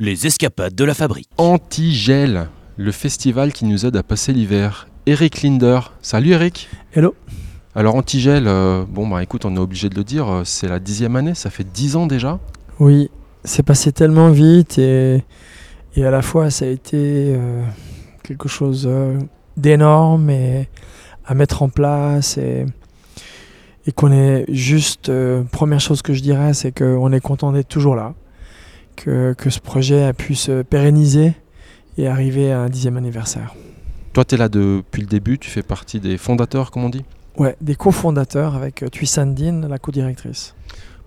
Les escapades de la fabrique. Antigel, le festival qui nous aide à passer l'hiver. Eric Linder. Salut Eric. Hello. Alors Antigel, euh, bon bah écoute, on est obligé de le dire, euh, c'est la dixième année, ça fait dix ans déjà. Oui, c'est passé tellement vite et, et à la fois ça a été euh, quelque chose d'énorme et à mettre en place et, et qu'on est juste, euh, première chose que je dirais, c'est qu'on est content d'être toujours là, que, que ce projet a pu se pérenniser et arriver à un dixième anniversaire. Toi tu es là depuis le début, tu fais partie des fondateurs comme on dit? Ouais, des cofondateurs avec euh, Thuy-Sandine, la co-directrice.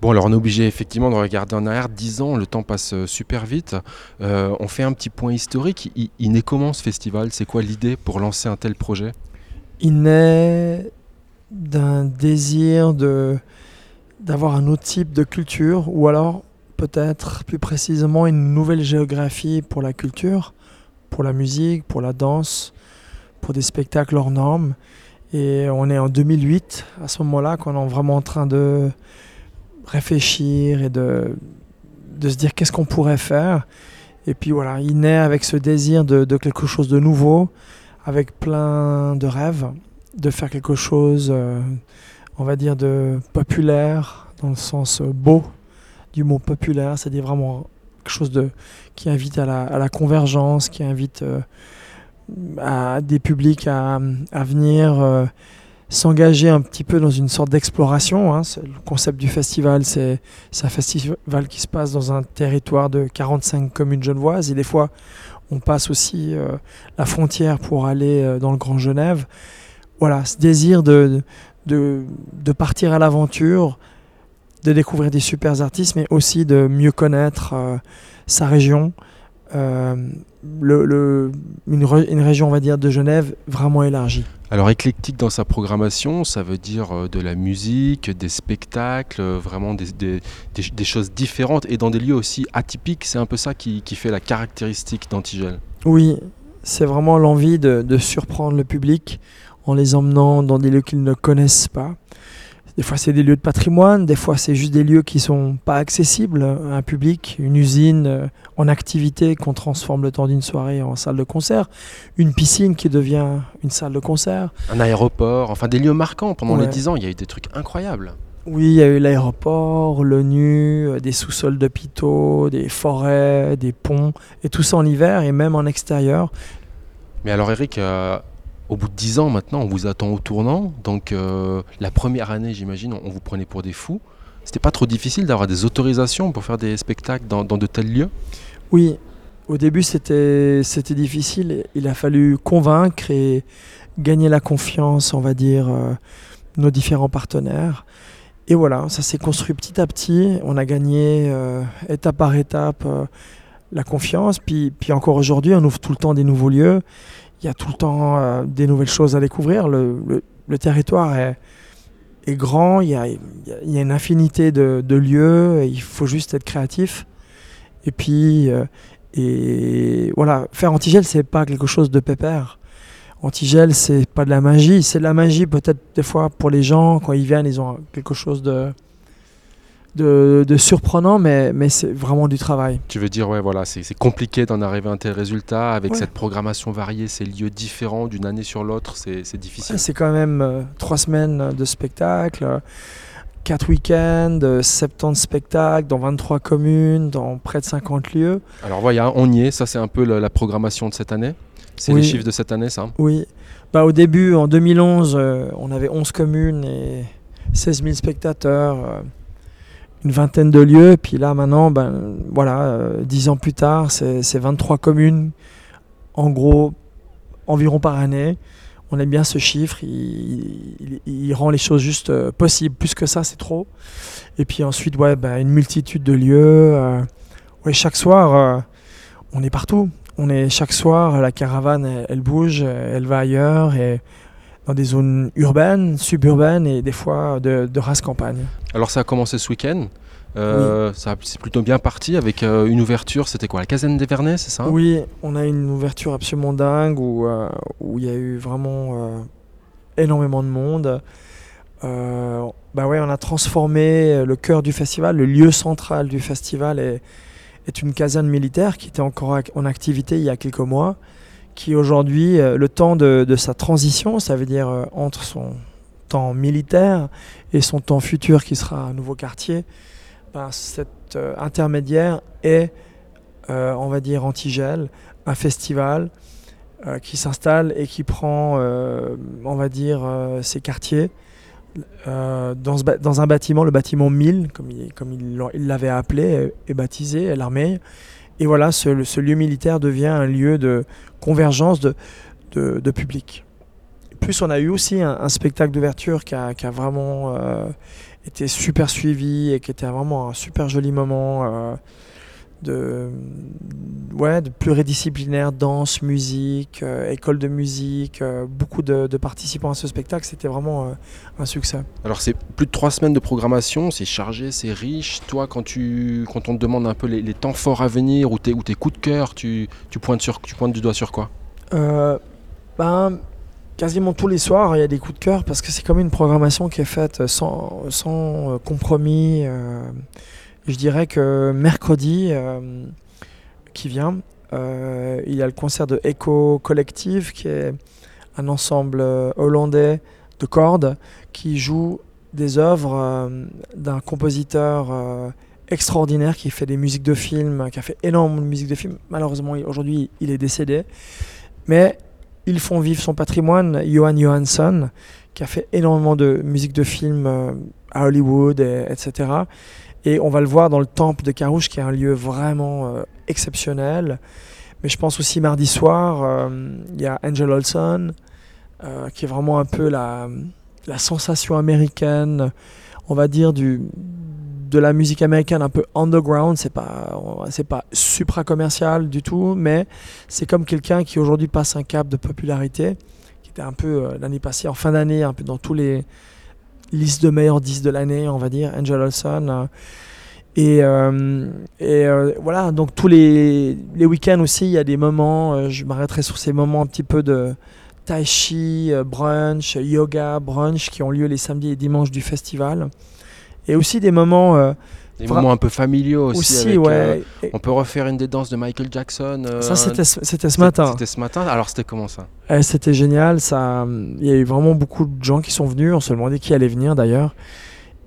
Bon alors on est obligé effectivement de regarder en arrière, 10 ans, le temps passe euh, super vite. Euh, on fait un petit point historique, il, il naît comment ce festival? C'est quoi l'idée pour lancer un tel projet? Il naît d'un désir de d'avoir un autre type de culture ou alors peut-être plus précisément une nouvelle géographie pour la culture, pour la musique, pour la danse, pour des spectacles hors normes. Et on est en 2008 à ce moment-là qu'on est vraiment en train de réfléchir et de, se dire qu'est-ce qu'on pourrait faire. Et puis voilà, il naît avec ce désir de, de quelque chose de nouveau, avec plein de rêves, de faire quelque chose, euh, on va dire, de populaire, dans le sens euh, beau du mot populaire, c'est-à-dire vraiment quelque chose de, qui invite à la, à la convergence, qui invite euh, à des publics à, venir euh, s'engager un petit peu dans une sorte d'exploration. hein. Le concept du festival, c'est un festival qui se passe dans un territoire de 45 communes genevoises et des fois on passe aussi euh, la frontière pour aller dans le Grand Genève. Voilà, ce désir de, de partir à l'aventure, de découvrir des super artistes, mais aussi de mieux connaître euh, sa région. Euh, le, le- une, région, on va dire, de Genève vraiment élargie. Alors éclectique dans sa programmation, ça veut dire euh, de la musique, des spectacles, vraiment des, des- des- des choses différentes et dans des lieux aussi atypiques. C'est un peu ça qui, qui fait la caractéristique d'Antigel. Oui, c'est vraiment l'envie de, de surprendre le public en les emmenant dans des lieux qu'ils ne connaissent pas. Des fois, c'est des lieux de patrimoine, des fois, c'est juste des lieux qui sont pas accessibles à un public, une usine euh, en activité qu'on transforme le temps d'une soirée en salle de concert, une piscine qui devient une salle de concert. Un aéroport, enfin des lieux marquants. Pendant les Ouais. 10 ans, il y a eu des trucs incroyables. Oui, il y a eu l'aéroport, l'ONU, euh, des sous-sols d'hôpitaux, des forêts, des ponts, et tout ça en hiver et même en extérieur. Mais alors Eric, euh, au bout de 10 ans maintenant, on vous attend au tournant. Donc euh, la première année, j'imagine, on, vous prenait pour des fous. C'était pas trop difficile d'avoir des autorisations pour faire des spectacles dans, de tels lieux? Oui, au début c'était difficile. Il a fallu convaincre et gagner la confiance, on va dire, euh, nos différents partenaires. Et voilà, ça s'est construit petit à petit. On a gagné euh, étape par étape la confiance. Puis, puis encore aujourd'hui, on ouvre tout le temps des nouveaux lieux. Il y a tout le temps euh, des nouvelles choses à découvrir. Le, le- territoire est, grand. Il y a, y a- une infinité de, de lieux. il faut juste être créatif. Et puis, euh, et voilà, faire antigel, c'est pas quelque chose de pépère. Antigel, c'est pas de la magie. C'est de la magie peut-être des fois pour les gens quand ils viennent, ils ont quelque chose de de, de surprenant, mais, mais c'est vraiment du travail. Tu veux dire, ouais, voilà, c'est compliqué d'en arriver à un tel résultat avec Ouais. cette programmation variée, ces lieux différents d'une année sur l'autre, c'est difficile. C'est quand même euh, trois semaines de spectacle, euh, quatre week-ends, euh, 70 spectacles dans 23 communes, dans près de 50 lieux. Alors voilà, on y est, ça c'est un peu la, la programmation de cette année. C'est Oui. les chiffres de cette année, ça. Oui. Bah, au début, en 2011, euh, on avait 11 communes et 16 000 spectateurs, euh, une vingtaine de lieux. Puis là, maintenant, ben, voilà, euh, 10 ans plus tard, c'est c'est 23 communes, en gros, environ par année. On aime bien ce chiffre, il, rend les choses juste euh, possibles. Plus que ça, c'est trop. Et puis ensuite, ouais, ben, une multitude de lieux. euh, ouais, chaque soir, on est partout. On est chaque soir, la caravane, elle, elle bouge, elle va ailleurs, et dans des zones urbaines, suburbaines et des fois de, de race campagne. Alors ça a commencé ce week-end. Euh, ça C'est plutôt bien parti avec euh, une ouverture, c'était quoi La caserne des Vernets, c'est ça? Oui, on a une ouverture absolument dingue où euh, où il y a eu vraiment énormément de monde. Bah ouais, on a transformé le cœur du festival, le lieu central du festival est, est une caserne militaire qui était encore en activité il y a quelques mois, qui aujourd'hui, euh, le temps de, sa transition, ça veut dire euh, entre son temps militaire et son temps futur qui sera un nouveau quartier, ben, cet euh, intermédiaire est, on va dire, Antigel, un festival qui s'installe et qui prend, on va dire, euh, ses quartiers dans, un bâtiment, le bâtiment 1000, comme il l'avait appelé et, et baptisé, l'armée. Et voilà, ce, lieu militaire devient un lieu de convergence de, public. Plus, on a eu aussi un, spectacle d'ouverture qui a, qui a vraiment euh, été super suivi et qui était vraiment un super joli moment euh, de, ouais, de pluridisciplinaire, danse, musique, euh, école de musique, euh, beaucoup de, de participants à ce spectacle. C'était vraiment euh, un succès. Alors c'est plus de trois semaines de programmation, c'est chargé, c'est riche. Toi, quand, tu, quand on te demande un peu les, les temps forts à venir ou tes, ou tes coups de cœur, tu, tu, pointes sur, tu pointes du doigt sur quoi? Ben, quasiment tous les soirs, il y a des coups de cœur parce que c'est comme une programmation qui est faite sans, sans compromis. Je dirais que mercredi euh, qui vient, euh, il y a le concert de Echo Collective qui est un ensemble euh, hollandais de cordes qui joue des œuvres d'un compositeur extraordinaire qui fait des musiques de films, qui a fait énormément de musiques de films. Malheureusement, aujourd'hui, il est décédé. Mais ils font vivre son patrimoine. Johan Johansson, qui a fait énormément de musique de films à Hollywood, et- etc. Et on va le voir dans le temple de Carouge, qui est un lieu vraiment euh, exceptionnel. Mais je pense aussi mardi soir, euh, il y a Angel Olson, euh, qui est vraiment un peu la, sensation américaine, on va dire, de la musique américaine un peu underground. C'est pas, c'est pas supra commercial du tout, mais c'est comme quelqu'un qui aujourd'hui passe un cap de popularité, qui était un peu l'année passée, en fin d'année, un peu dans tous les listes de meilleurs 10 de l'année, on va dire, Angel Olson. euh, et, euh, et euh, voilà, donc tous les, les week-ends aussi, il y a des moments, je m'arrêterai sur ces moments un petit peu de tai chi, brunch, yoga, brunch qui ont lieu les samedis et dimanches du festival. Et aussi des moments Des Vra- moments un peu familiaux aussi. aussi, avec, euh, ouais. on peut refaire une des danses de Michael Jackson. euh, ça, c'était ce- matin. C'était ce matin. Alors c'était comment ça? Eh, C'était génial. Ça, il y a eu vraiment beaucoup de gens qui sont venus. On se demandait qui allait venir d'ailleurs.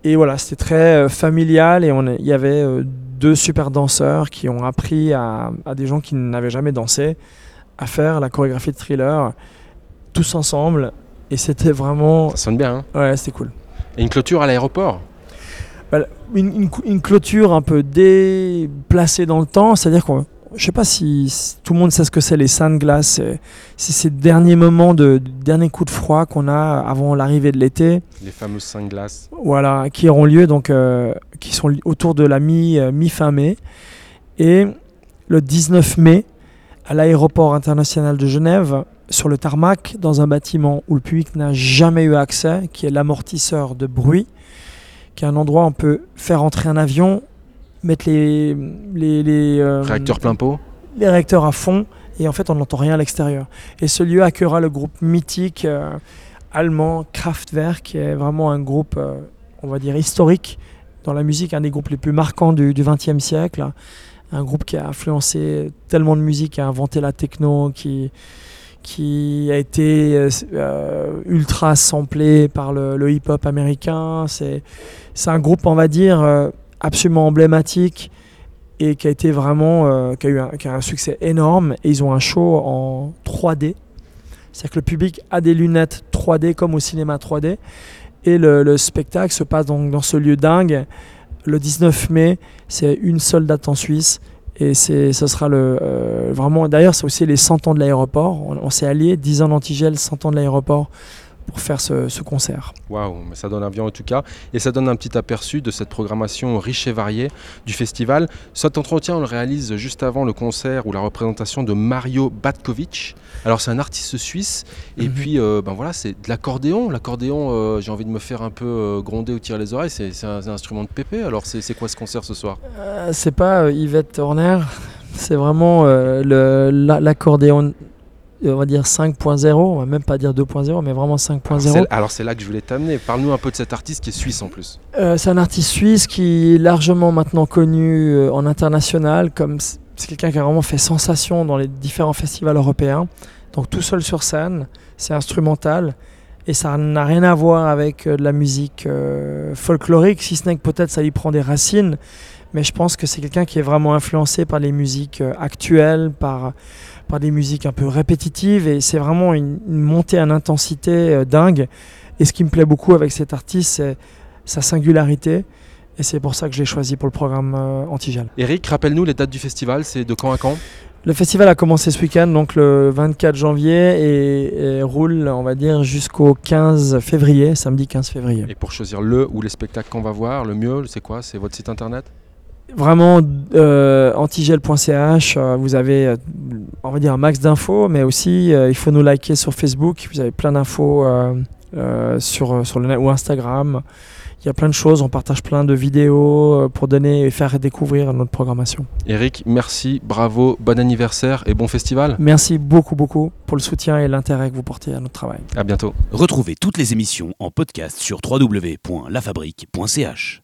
Et voilà, c'était très euh, familial et il y avait deux super danseurs qui ont appris à, à des gens qui n'avaient jamais dansé à faire la chorégraphie de thriller tous ensemble. Et c'était vraiment, Ça sonne bien. hein? Ouais, c'était cool. Et une clôture à l'aéroport? Une, une cou- une clôture un peu déplacée dans le temps, c'est-à-dire qu'on je sais pas si tout le monde sait ce que c'est les sunglasses. C'est c'est ces derniers moments de, de derniers coups de froid qu'on a avant l'arrivée de l'été. Les fameuses cinq glaces. voilà, qui auront lieu donc, euh, qui sont autour de la mi, euh, mi-fin mai. Et le 19 mai, à l'aéroport international de Genève, sur le tarmac, dans un bâtiment où le public n'a jamais eu accès, qui est l'amortisseur de bruit, qui est un endroit où on peut faire entrer un avion, mettre les, les, les, euh, Réacteur plein pot. les réacteurs à fond et en fait on n'entend rien à l'extérieur. Et ce lieu accueillera le groupe mythique euh, allemand Kraftwerk, qui est vraiment un groupe, euh, on va dire, historique dans la musique, un des groupes les plus marquants du XXe siècle. Un groupe qui a influencé tellement de musique, qui a inventé la techno, qui, qui a été euh, ultra samplé par le, hip-hop américain. C'est c'est un groupe, on va dire, euh, absolument emblématique et qui a été vraiment euh, qui, a eu un, qui a un succès énorme. Et ils ont un show en 3D c'est-à-dire que le public a des lunettes 3D comme au cinéma 3D et le, le spectacle se passe donc dans ce lieu dingue. Le 19 mai c'est une seule date en Suisse et c'est ce sera le euh, vraiment d'ailleurs c'est aussi les 100 ans de l'aéroport. On, on s'est alliés 10 ans d'Antigel 100 ans de l'aéroport pour faire ce, ce concert Waouh, mais ça donne envie en tout cas. Et ça donne un petit aperçu de cette programmation riche et variée du festival. Cet entretien, on le réalise juste avant le concert ou la représentation de Mario Batkovic. Alors, c'est un artiste suisse. Et Mhm. puis, euh, ben voilà, c'est de l'accordéon. L'accordéon, euh, j'ai envie de me faire un peu euh, gronder ou tirer les oreilles. C'est un, un instrument de pépé. Alors, c'est quoi ce concert ce soir? C'est pas Yvette Horner, c'est vraiment l'accordéon on va dire 5.0, on va même pas dire 2.0, mais vraiment 5.0. Alors, c'est là que je voulais t'amener. Parle-nous un peu de cet artiste qui est suisse en plus. Euh, c'est un artiste suisse qui est largement maintenant connu euh, en international, comme c'est quelqu'un qui a vraiment fait sensation dans les différents festivals européens. Donc tout seul sur scène, c'est instrumental et ça n'a rien à voir avec euh, de la musique folklorique, si ce n'est que peut-être ça y prend des racines. Mais je pense que c'est quelqu'un qui est vraiment influencé par les musiques actuelles, par, par des musiques un peu répétitives et c'est vraiment une, une montée en intensité euh, dingue. Et ce qui me plaît beaucoup avec cet artiste, c'est sa singularité. Et c'est pour ça que je l'ai choisi pour le programme euh, Antigel. Eric, rappelle-nous les dates du festival, c'est de quand à quand? Le festival a commencé ce week-end, donc le 24 janvier, et, et roule, on va dire, jusqu'au 15 février, samedi 15 février. Et pour choisir le ou les spectacles qu'on va voir, le mieux, c'est quoi? C'est votre site internet? Vraiment, euh, antigel.ch, euh, vous avez, euh, on va dire, un max d'infos, mais aussi, euh, il faut nous liker sur Facebook, vous avez plein d'infos euh, euh, sur, sur le net ou Instagram. Il y a plein de choses, on partage plein de vidéos pour donner et faire découvrir notre programmation. Eric, merci, bravo, bon anniversaire et bon festival. Merci beaucoup, beaucoup pour le soutien et l'intérêt que vous portez à notre travail. À bientôt. Retrouvez toutes les émissions en podcast sur www.lafabrique.ch.